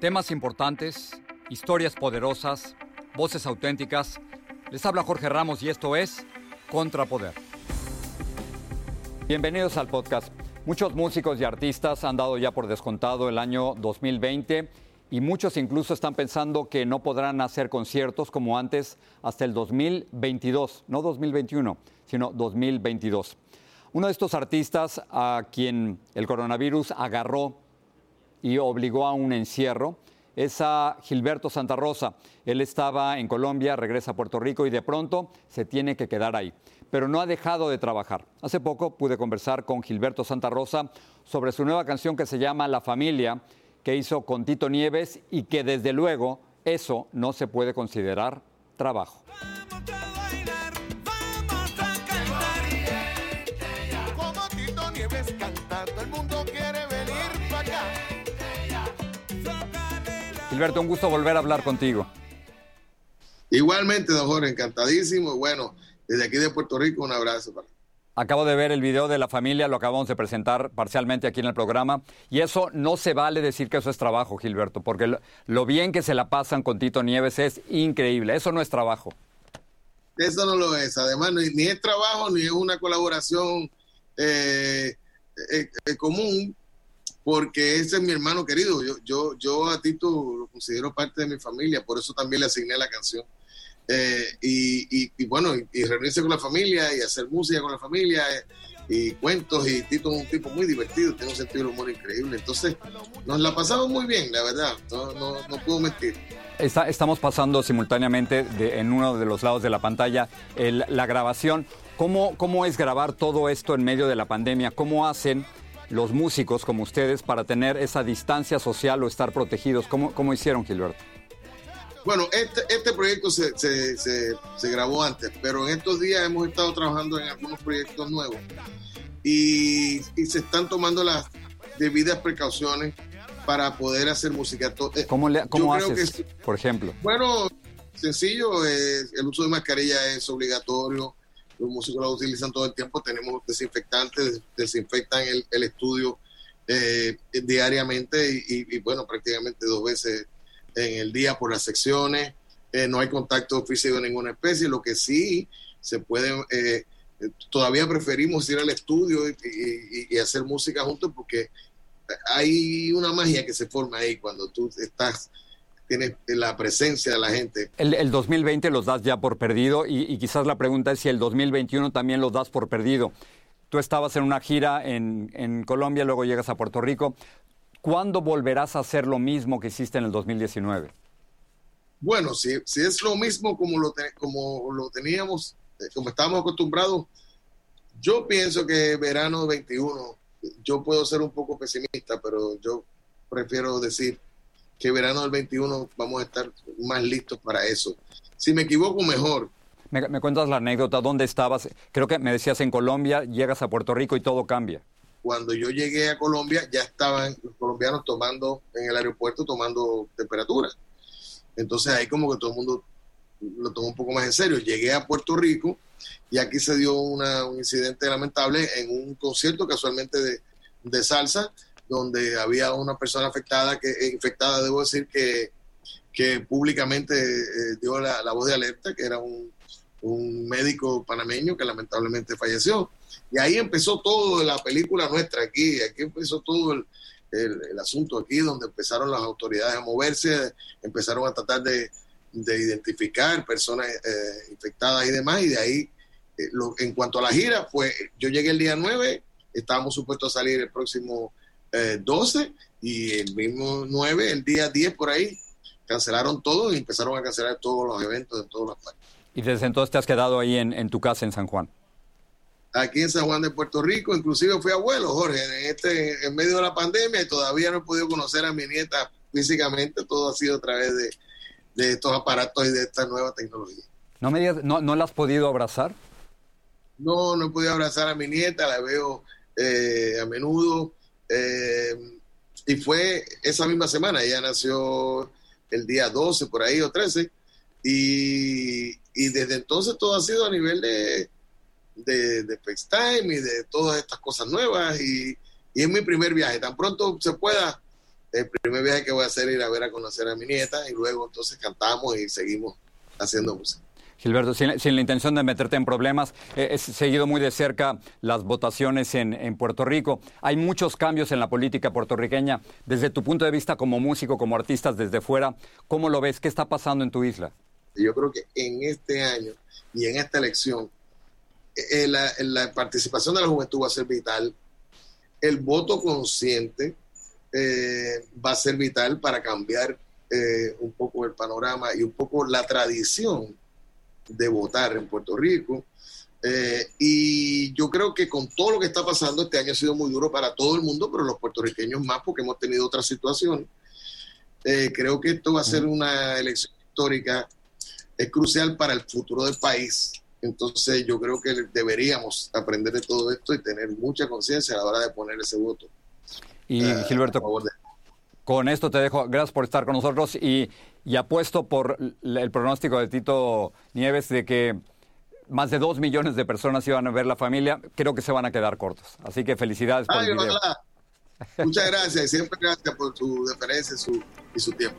Temas importantes, historias poderosas, voces auténticas. Les habla Jorge Ramos y esto es Contrapoder. Bienvenidos al podcast. Muchos músicos y artistas han dado ya por descontado el año 2020 y muchos incluso están pensando que no podrán hacer conciertos como antes hasta el 2022, no 2021, sino 2022. Uno de estos artistas a quien el coronavirus agarró y obligó a un encierro es a Gilberto Santa Rosa. Él estaba en Colombia, regresa a Puerto Rico y de pronto se tiene que quedar ahí. Pero no ha dejado de trabajar. Hace poco pude conversar con Gilberto Santa Rosa sobre su nueva canción que se llama La Familia, que hizo con Tito Nieves y que desde luego eso no se puede considerar trabajo. Gilberto, un gusto volver a hablar contigo. Igualmente, don Jorge, encantadísimo. Y bueno, desde aquí de Puerto Rico, un abrazo para Acabo de ver el video de la familia, lo acabamos de presentar parcialmente aquí en el programa. Y eso no se vale decir que eso es trabajo, Gilberto, porque lo, lo bien que se la pasan con Tito Nieves es increíble. Eso no es trabajo. Eso no lo es. Además, ni, ni es trabajo ni es una colaboración eh, eh, eh, común, porque ese es mi hermano querido. Yo, yo, yo a Tito lo considero parte de mi familia, por eso también le asigné la canción. Eh, y, y- y bueno, y, y reunirse con la familia y hacer música con la familia eh, y cuentos. Y Tito es un tipo muy divertido, tiene un sentido del humor increíble. Entonces, nos la pasamos muy bien, la verdad. No, no, no puedo mentir. Está- estamos pasando simultáneamente de- en uno de los lados de la pantalla el- la grabación. ¿Cómo, ¿Cómo es grabar todo esto en medio de la pandemia? ¿Cómo hacen los músicos como ustedes para tener esa distancia social o estar protegidos? ¿Cómo, cómo hicieron, Gilberto? Bueno, este, este proyecto se, se, se, se grabó antes, pero en estos días hemos estado trabajando en algunos proyectos nuevos y, y se están tomando las debidas precauciones para poder hacer música. Eh, ¿Cómo, le- cómo haces, que- por ejemplo? bueno, sencillo, eh, el uso de mascarilla es obligatorio, los músicos la utilizan todo el tiempo, tenemos desinfectantes, desinfectan el, el estudio eh, diariamente y, bueno, prácticamente dos veces en el día por las secciones, Eh, no hay contacto físico de ninguna especie, lo que sí se puede, eh, todavía preferimos ir al estudio y- y hacer música juntos porque hay una magia que se forma ahí cuando tú estás tienes la presencia de la gente. El, el 2020 los das ya por perdido y, y quizás la pregunta es si el 2021 también los das por perdido. Tú estabas en una gira en, en Colombia, luego llegas a Puerto Rico. ¿Cuándo volverás a hacer lo mismo que hiciste en el 2019? Bueno, si, si es lo mismo como lo, te- como lo teníamos, eh, como estábamos acostumbrados, yo pienso que verano 21, yo puedo ser un poco pesimista, pero yo prefiero decir que verano del 21 vamos a estar más listos para eso. Si me equivoco, mejor. ¿Me, me cuentas la anécdota? ¿Dónde estabas? Creo que me decías en Colombia, llegas a Puerto Rico y todo cambia. cuando yo llegué a Colombia ya estaban los colombianos tomando en el aeropuerto tomando temperatura. Entonces ahí como que todo el mundo lo tomó un poco más en serio. Llegué a Puerto Rico y aquí se dio una, un incidente lamentable en un concierto casualmente de, de salsa donde había una persona afectada, que eh, infectada, debo decir que, que públicamente eh, dio la, la, voz de alerta, que era un, un, médico panameño que lamentablemente falleció. Y ahí empezó todo la película nuestra aquí, aquí empezó todo el, el, asunto aquí, donde empezaron las autoridades a moverse, empezaron a tratar de, de identificar personas eh, infectadas y demás, y de ahí, lo, en cuanto a la gira, pues yo llegué el día 9, estábamos supuestos a salir el próximo eh, 12 y el mismo 9, el día 10 por ahí, cancelaron todo y empezaron a cancelar todos los eventos en todas las partes. Y desde entonces te has quedado ahí en, en, tu casa en San Juan. Aquí en San Juan de Puerto Rico, inclusive fui abuelo, Jorge, en, este, en medio de la pandemia y todavía no he podido conocer a mi nieta físicamente, todo ha sido a través de, de estos aparatos y de esta nueva tecnología. ¿No, me digas, no, ¿No la has podido abrazar? No, no he podido abrazar a mi nieta, la veo eh, a menudo. Eh, y fue esa misma semana, ella nació el día 12 por ahí o 13, y, y desde entonces todo ha sido a nivel de, de, de, FaceTime y de todas estas cosas nuevas, y, y es mi primer viaje. Tan pronto se pueda, el primer viaje que voy a hacer es ir a ver a conocer a mi nieta, y luego entonces cantamos y seguimos haciendo música. Gilberto, sin, la intención de meterte en problemas, eh, he seguido muy de cerca las votaciones en, en, Puerto Rico. Hay muchos cambios en la política puertorriqueña. Desde tu punto de vista como músico, como artista desde fuera, ¿cómo lo ves? ¿Qué está pasando en tu isla? Yo creo que en este año y en esta elección, eh, la, la, participación de la juventud va a ser vital. El voto consciente eh, va a ser vital para cambiar eh, un poco el panorama y un poco la tradición de votar en Puerto Rico. Eh, y yo creo que con todo lo que está pasando, este año ha sido muy duro para todo el mundo, pero los puertorriqueños más porque hemos tenido otra situación. Eh, creo que esto va a ser una elección histórica, es crucial para el futuro del país. Entonces yo creo que deberíamos aprender de todo esto y tener mucha conciencia a la hora de poner ese voto. Y uh, Gilberto, de... con esto te dejo, gracias por estar con nosotros y, y apuesto por el pronóstico de Tito Nieves de que más de dos millones de personas iban a ver la familia, creo que se van a quedar cortos. Así que felicidades por Ay, el video. Muchas gracias y siempre gracias por su deferencia su, y su tiempo.